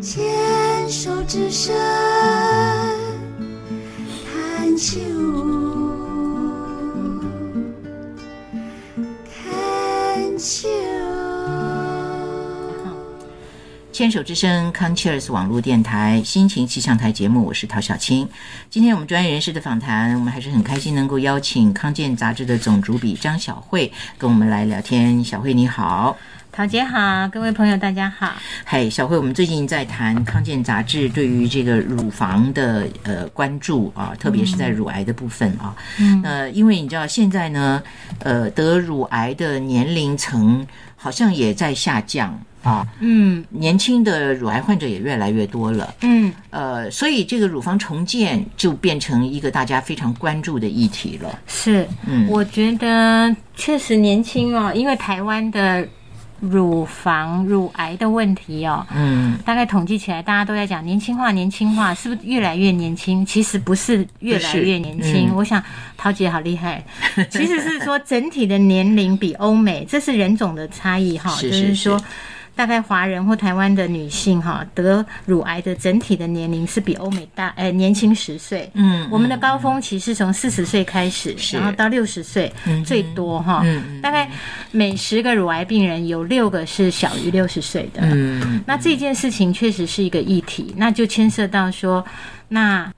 牵手之声牵手之声康 Cheers 网络电台心情气象台节目，我是陶小青。今天我们专业人士的访谈，我们还是很开心能够邀请康健杂志的总主笔张小慧跟我们来聊天。小慧你好。陶姐好，各位朋友大家好。嗨，小慧，我们最近在谈康健杂志对于这个乳房的呃关注啊，特别是在乳癌的部分啊。嗯。呃，因为你知道现在呢，呃，得乳癌的年龄层好像也在下降啊。嗯。年轻的乳癌患者也越来越多了。嗯。呃，所以这个乳房重建就变成一个大家非常关注的议题了。是。嗯。我觉得确实年轻哦，因为台湾的。乳房乳癌的问题哦，嗯，大概统计起来，大家都在讲年轻化，年轻化是不是越来越年轻？其实不是越来越年轻。我想陶姐好厉害，其实是说整体的年龄比欧美，这是人种的差异哈，就是说。大概华人或台湾的女性哈得乳癌的整体的年龄是比欧美大，呃年轻十岁。嗯，我们的高峰期是从四十岁开始，然后到六十岁最多哈。大概每十个乳癌病人有六个是小于六十岁的。嗯，那这件事情确实是一个议题，那就牵涉到说那。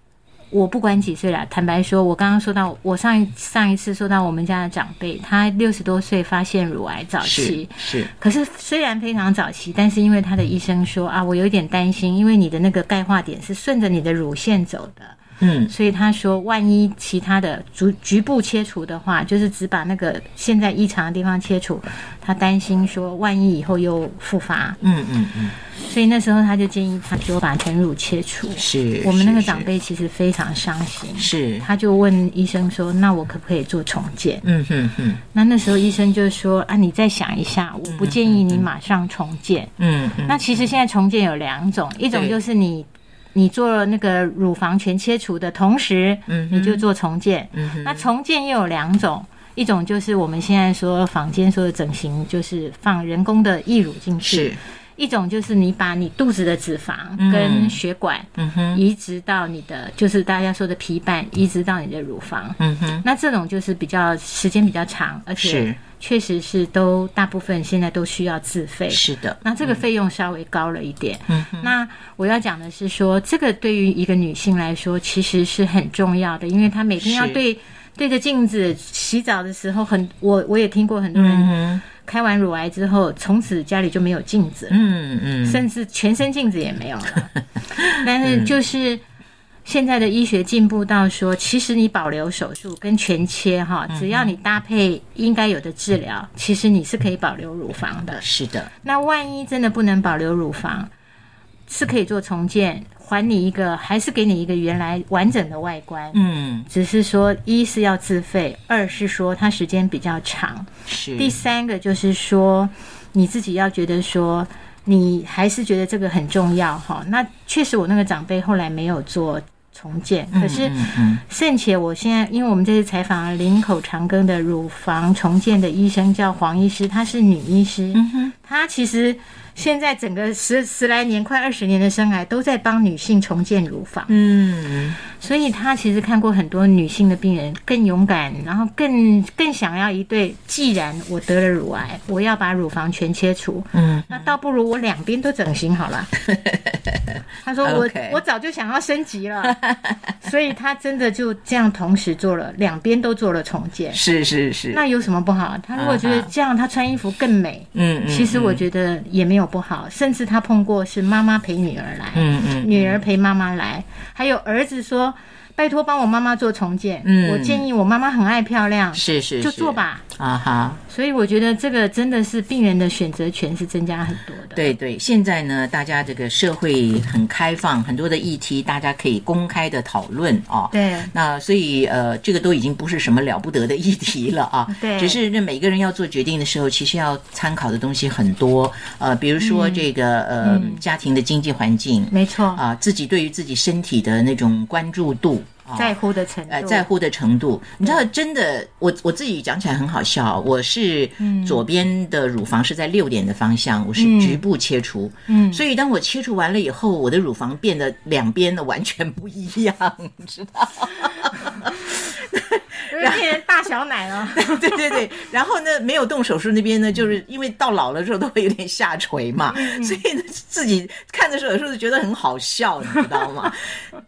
我不管几岁了，坦白说，我刚刚说到，我上一上一次说到我们家的长辈，他六十多岁发现乳癌早期，是，可是虽然非常早期，但是因为他的医生说啊，我有一点担心，因为你的那个钙化点是顺着你的乳腺走的。嗯，所以他说，万一其他的局局部切除的话，就是只把那个现在异常的地方切除，他担心说，万一以后又复发。嗯嗯嗯。所以那时候他就建议他说把全乳切除。是。我们那个长辈其实非常伤心。是。他就问医生说：“那我可不可以做重建？”嗯哼哼。那那时候医生就说：“啊，你再想一下，我不建议你马上重建。”嗯。那其实现在重建有两种，一种就是你。你做了那个乳房全切除的同时，嗯，你就做重建。嗯，那重建又有两种，一种就是我们现在说坊间说的整形，就是放人工的义乳进去；，一种就是你把你肚子的脂肪跟血管，移植到你的，就是大家说的皮瓣，移植到你的乳房。嗯哼，那这种就是比较时间比较长，而且。确实是都大部分现在都需要自费，是的。那这个费用稍微高了一点。嗯，那我要讲的是说，这个对于一个女性来说其实是很重要的，因为她每天要对对着镜子洗澡的时候，很我我也听过很多人开完乳癌之后，从此家里就没有镜子，嗯嗯，甚至全身镜子也没有了。但是就是。现在的医学进步到说，其实你保留手术跟全切哈，只要你搭配应该有的治疗，其实你是可以保留乳房的。是的。那万一真的不能保留乳房，是可以做重建，还你一个，还是给你一个原来完整的外观。嗯。只是说，一是要自费，二是说它时间比较长。是。第三个就是说，你自己要觉得说，你还是觉得这个很重要哈。那确实，我那个长辈后来没有做。重建，可是甚且我现在，因为我们这次采访林口长庚的乳房重建的医生叫黄医师，她是女医师，她其实。现在整个十十来年、快二十年的生涯都在帮女性重建乳房，嗯，所以他其实看过很多女性的病人更勇敢，然后更更想要一对。既然我得了乳癌，我要把乳房全切除，嗯，那倒不如我两边都整形好了。他说我我早就想要升级了，所以他真的就这样同时做了两边都做了重建。是是是，那有什么不好？他如果觉得这样他穿衣服更美，嗯嗯，其实我觉得也没有。不好，甚至他碰过是妈妈陪女儿来，嗯嗯，女儿陪妈妈来，还有儿子说。拜托帮我妈妈做重建，嗯，我建议我妈妈很爱漂亮，是是，就做吧，啊哈。所以我觉得这个真的是病人的选择权是增加很多的。对对，现在呢，大家这个社会很开放，很多的议题大家可以公开的讨论哦。对。那所以呃，这个都已经不是什么了不得的议题了啊。对。只是那每个人要做决定的时候，其实要参考的东西很多，呃，比如说这个呃家庭的经济环境，没错啊，自己对于自己身体的那种关注度。在乎的程度，呃，在乎的程度，你知道，真的，我我自己讲起来很好笑。我是左边的乳房是在六点的方向，我是局部切除，嗯，所以当我切除完了以后，我的乳房变得两边的完全不一样，你知道。变成大小奶了，对对对，然后呢，没有动手术那边呢，就是因为到老了之后都会有点下垂嘛，所以呢，自己看的时候有时候觉得很好笑，你知道吗？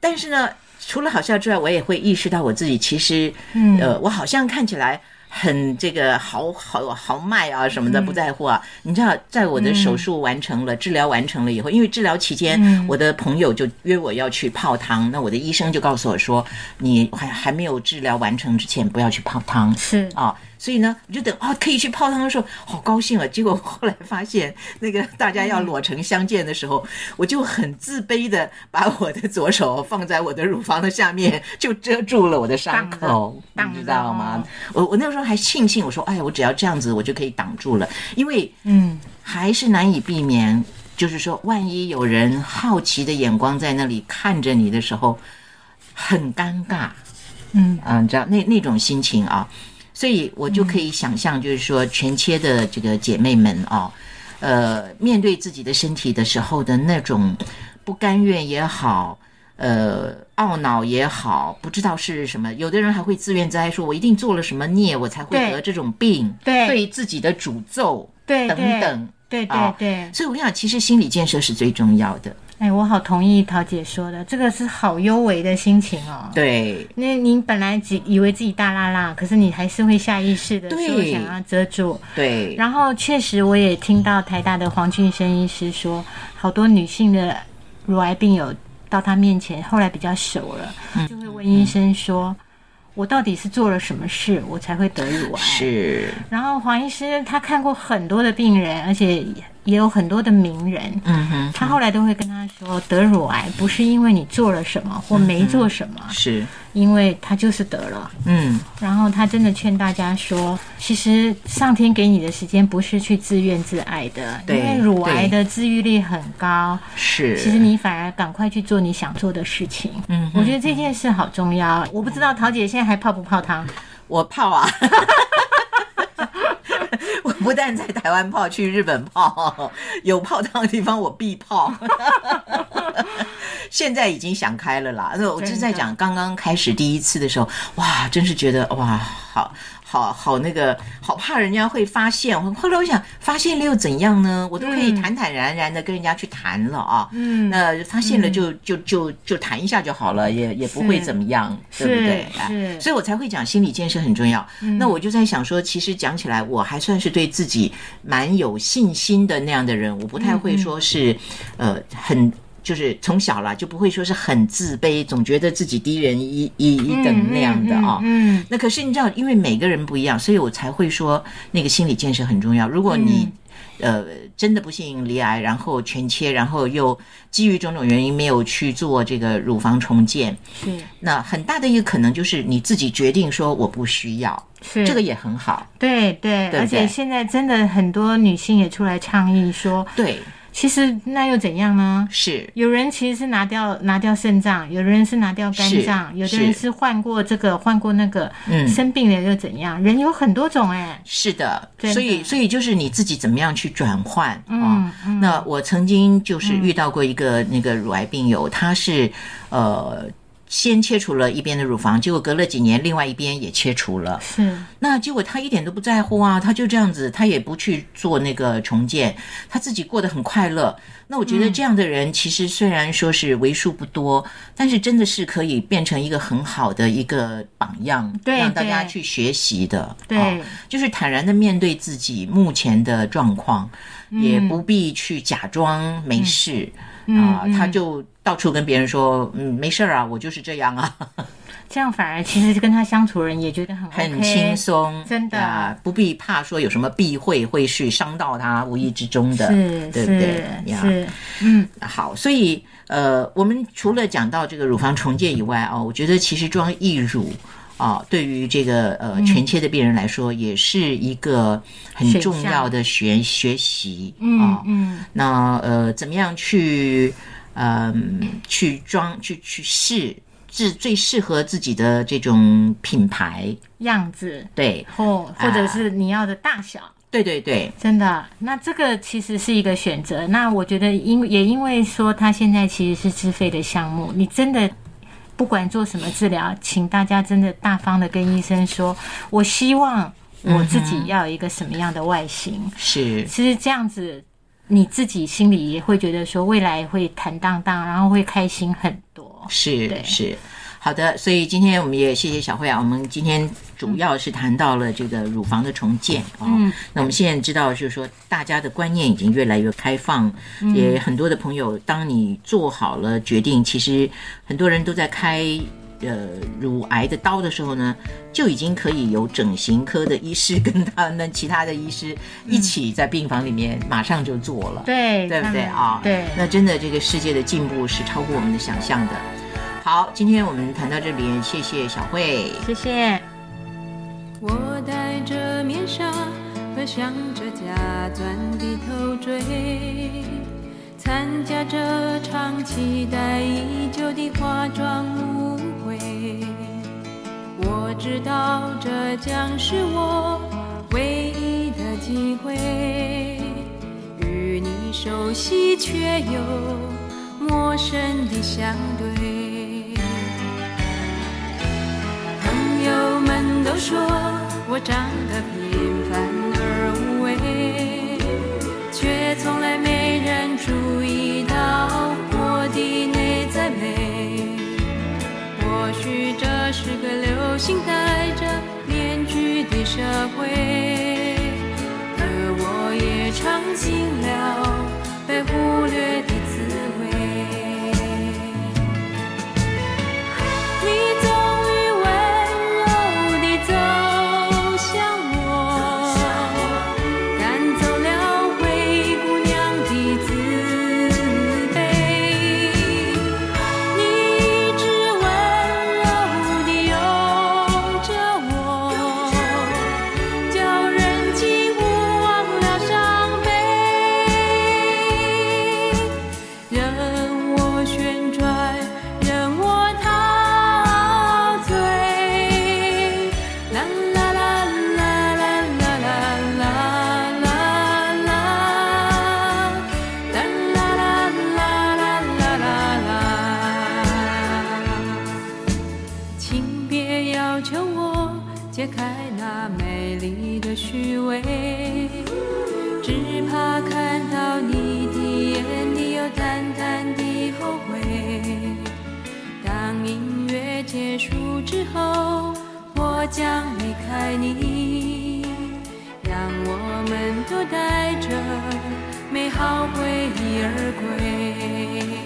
但是呢，除了好笑之外，我也会意识到我自己其实，呃，我好像看起来。很这个豪豪豪迈啊什么的不在乎啊，你知道，在我的手术完成了、治疗完成了以后，因为治疗期间，我的朋友就约我要去泡汤，那我的医生就告诉我说，你还还没有治疗完成之前不要去泡汤，是啊。所以呢，我就等啊，可以去泡汤的时候，好高兴啊！结果后来发现，那个大家要裸成相见的时候，我就很自卑的把我的左手放在我的乳房的下面，就遮住了我的伤口，你知道吗？我我那个时候还庆幸，我说，哎呀，我只要这样子，我就可以挡住了，因为嗯，还是难以避免，就是说，万一有人好奇的眼光在那里看着你的时候，很尴尬，嗯啊，你知道那那种心情啊。所以我就可以想象，就是说全切的这个姐妹们啊，呃，面对自己的身体的时候的那种不甘愿也好，呃，懊恼也好，不知道是什么。有的人还会自怨自艾，说我一定做了什么孽，我才会得这种病，对，对自己的诅咒，对，等等，对对对。所以我跟你讲，其实心理建设是最重要的。哎，我好同意桃姐说的，这个是好幽微的心情哦。对，那您本来只以为自己大辣辣，可是你还是会下意识的说想要遮住。对。然后确实，我也听到台大的黄俊生医师说，好多女性的乳癌病友到他面前，后来比较熟了，就会问医生说：“我到底是做了什么事，我才会得乳癌？”是。然后黄医师他看过很多的病人，而且。也有很多的名人，嗯哼，他后来都会跟他说，得乳癌不是因为你做了什么或没做什么，是因为他就是得了，嗯。然后他真的劝大家说，其实上天给你的时间不是去自怨自艾的，因为乳癌的治愈率很高，是。其实你反而赶快去做你想做的事情，嗯，我觉得这件事好重要。我不知道桃姐现在还泡不泡汤？我泡啊。台湾泡，去日本泡，有泡汤的地方我必泡。现在已经想开了啦，那我是在讲刚刚开始第一次的时候，哇，真是觉得哇，好。好好那个好怕人家会发现，后来我想发现了又怎样呢？我都可以坦坦然然的跟人家去谈了啊。嗯，那发现了就就就就谈一下就好了，也也不会怎么样，对不对？是，所以我才会讲心理建设很重要。那我就在想说，其实讲起来我还算是对自己蛮有信心的那样的人，我不太会说是呃很。就是从小啦，就不会说是很自卑，总觉得自己低人一一一等那样的啊。嗯，那可是你知道，因为每个人不一样，所以我才会说那个心理建设很重要。如果你呃真的不幸离癌，然后全切，然后又基于种种原因没有去做这个乳房重建，是那很大的一个可能就是你自己决定说我不需要，是这个也很好。对对，而且现在真的很多女性也出来倡议说，对。其实那又怎样呢？是有人其实是拿掉拿掉肾脏，有人是拿掉肝脏，有的人是换过这个换过那个，嗯，生病了又怎样？人有很多种哎。是的，所以所以就是你自己怎么样去转换啊？那我曾经就是遇到过一个那个乳癌病友，他是呃。先切除了一边的乳房，结果隔了几年，另外一边也切除了。是，那结果他一点都不在乎啊，他就这样子，他也不去做那个重建，他自己过得很快乐。那我觉得这样的人，其实虽然说是为数不多，但是真的是可以变成一个很好的一个榜样，让大家去学习的。对，就是坦然的面对自己目前的状况，也不必去假装没事。啊，他就到处跟别人说，嗯，没事儿啊，我就是这样啊。这样反而其实跟他相处人也觉得很很轻松，真的啊，不必怕说有什么避讳会去伤到他无意之中的，是，对不对？是，嗯，好，所以呃，我们除了讲到这个乳房重建以外哦，我觉得其实装义乳。啊，对于这个呃全切的病人来说，也是一个很重要的学学习啊。嗯，那呃，怎么样去嗯去装去去试最最适合自己的这种品牌，样子，对，或或者是你要的大小。对对对，真的，那这个其实是一个选择。那我觉得，因也因为说它现在其实是自费的项目，你真的不管做什么治疗，请大家真的大方的跟医生说，我希望我自己要有一个什么样的外形。是，其实这样子你自己心里也会觉得说，未来会坦荡荡，然后会开心很多。是是。好的，所以今天我们也谢谢小慧啊。我们今天主要是谈到了这个乳房的重建啊。嗯那我们现在知道，就是说大家的观念已经越来越开放，也很多的朋友，当你做好了决定，其实很多人都在开呃乳癌的刀的时候呢，就已经可以有整形科的医师跟他们其他的医师一起在病房里面马上就做了。对，对不对啊？对，那真的这个世界的进步是超过我们的想象的。好，今天我们谈到这里，谢谢小慧。谢谢。我戴着面纱和镶着假钻的头坠，参加这场期待已久的化妆舞我知道这将是我唯一的机会，与你熟悉却又陌生的相对。朋友们都说我长得平凡而无味，却从来没心戴着面具的社会，而我也尝尽了也要求我解开那美丽的虚伪，只怕看到你的眼里有淡淡的后悔。当音乐结束之后，我将离开你，让我们都带着美好回忆而归。